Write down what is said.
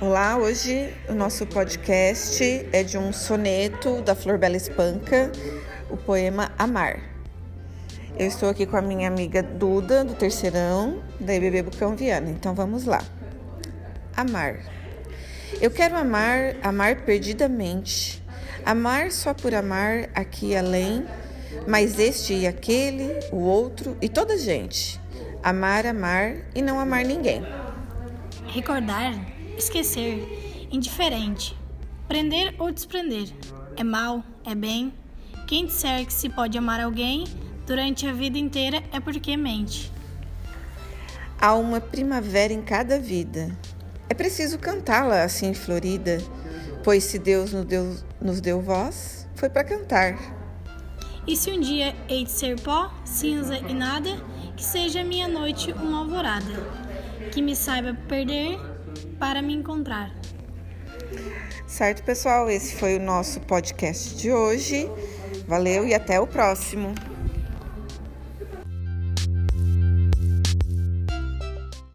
Olá, hoje o nosso podcast é de um soneto da Flor Bela Espanca, o poema Amar. Eu estou aqui com a minha amiga Duda, do Terceirão, da IBB Bucão Viana. Então vamos lá. Amar. Eu quero amar, amar perdidamente. Amar só por amar aqui e além, mas este e aquele, o outro e toda gente. Amar, amar e não amar ninguém. Recordar, esquecer, indiferente, prender ou desprender. É mal, é bem. Quem disser que se pode amar alguém durante a vida inteira é porque mente. Há uma primavera em cada vida. É preciso cantá-la assim florida, pois se Deus nos deu, nos deu voz, foi para cantar. E se um dia hei de ser pó, cinza e nada, que seja minha noite uma alvorada que me saiba perder para me encontrar. Certo, pessoal? Esse foi o nosso podcast de hoje. Valeu e até o próximo.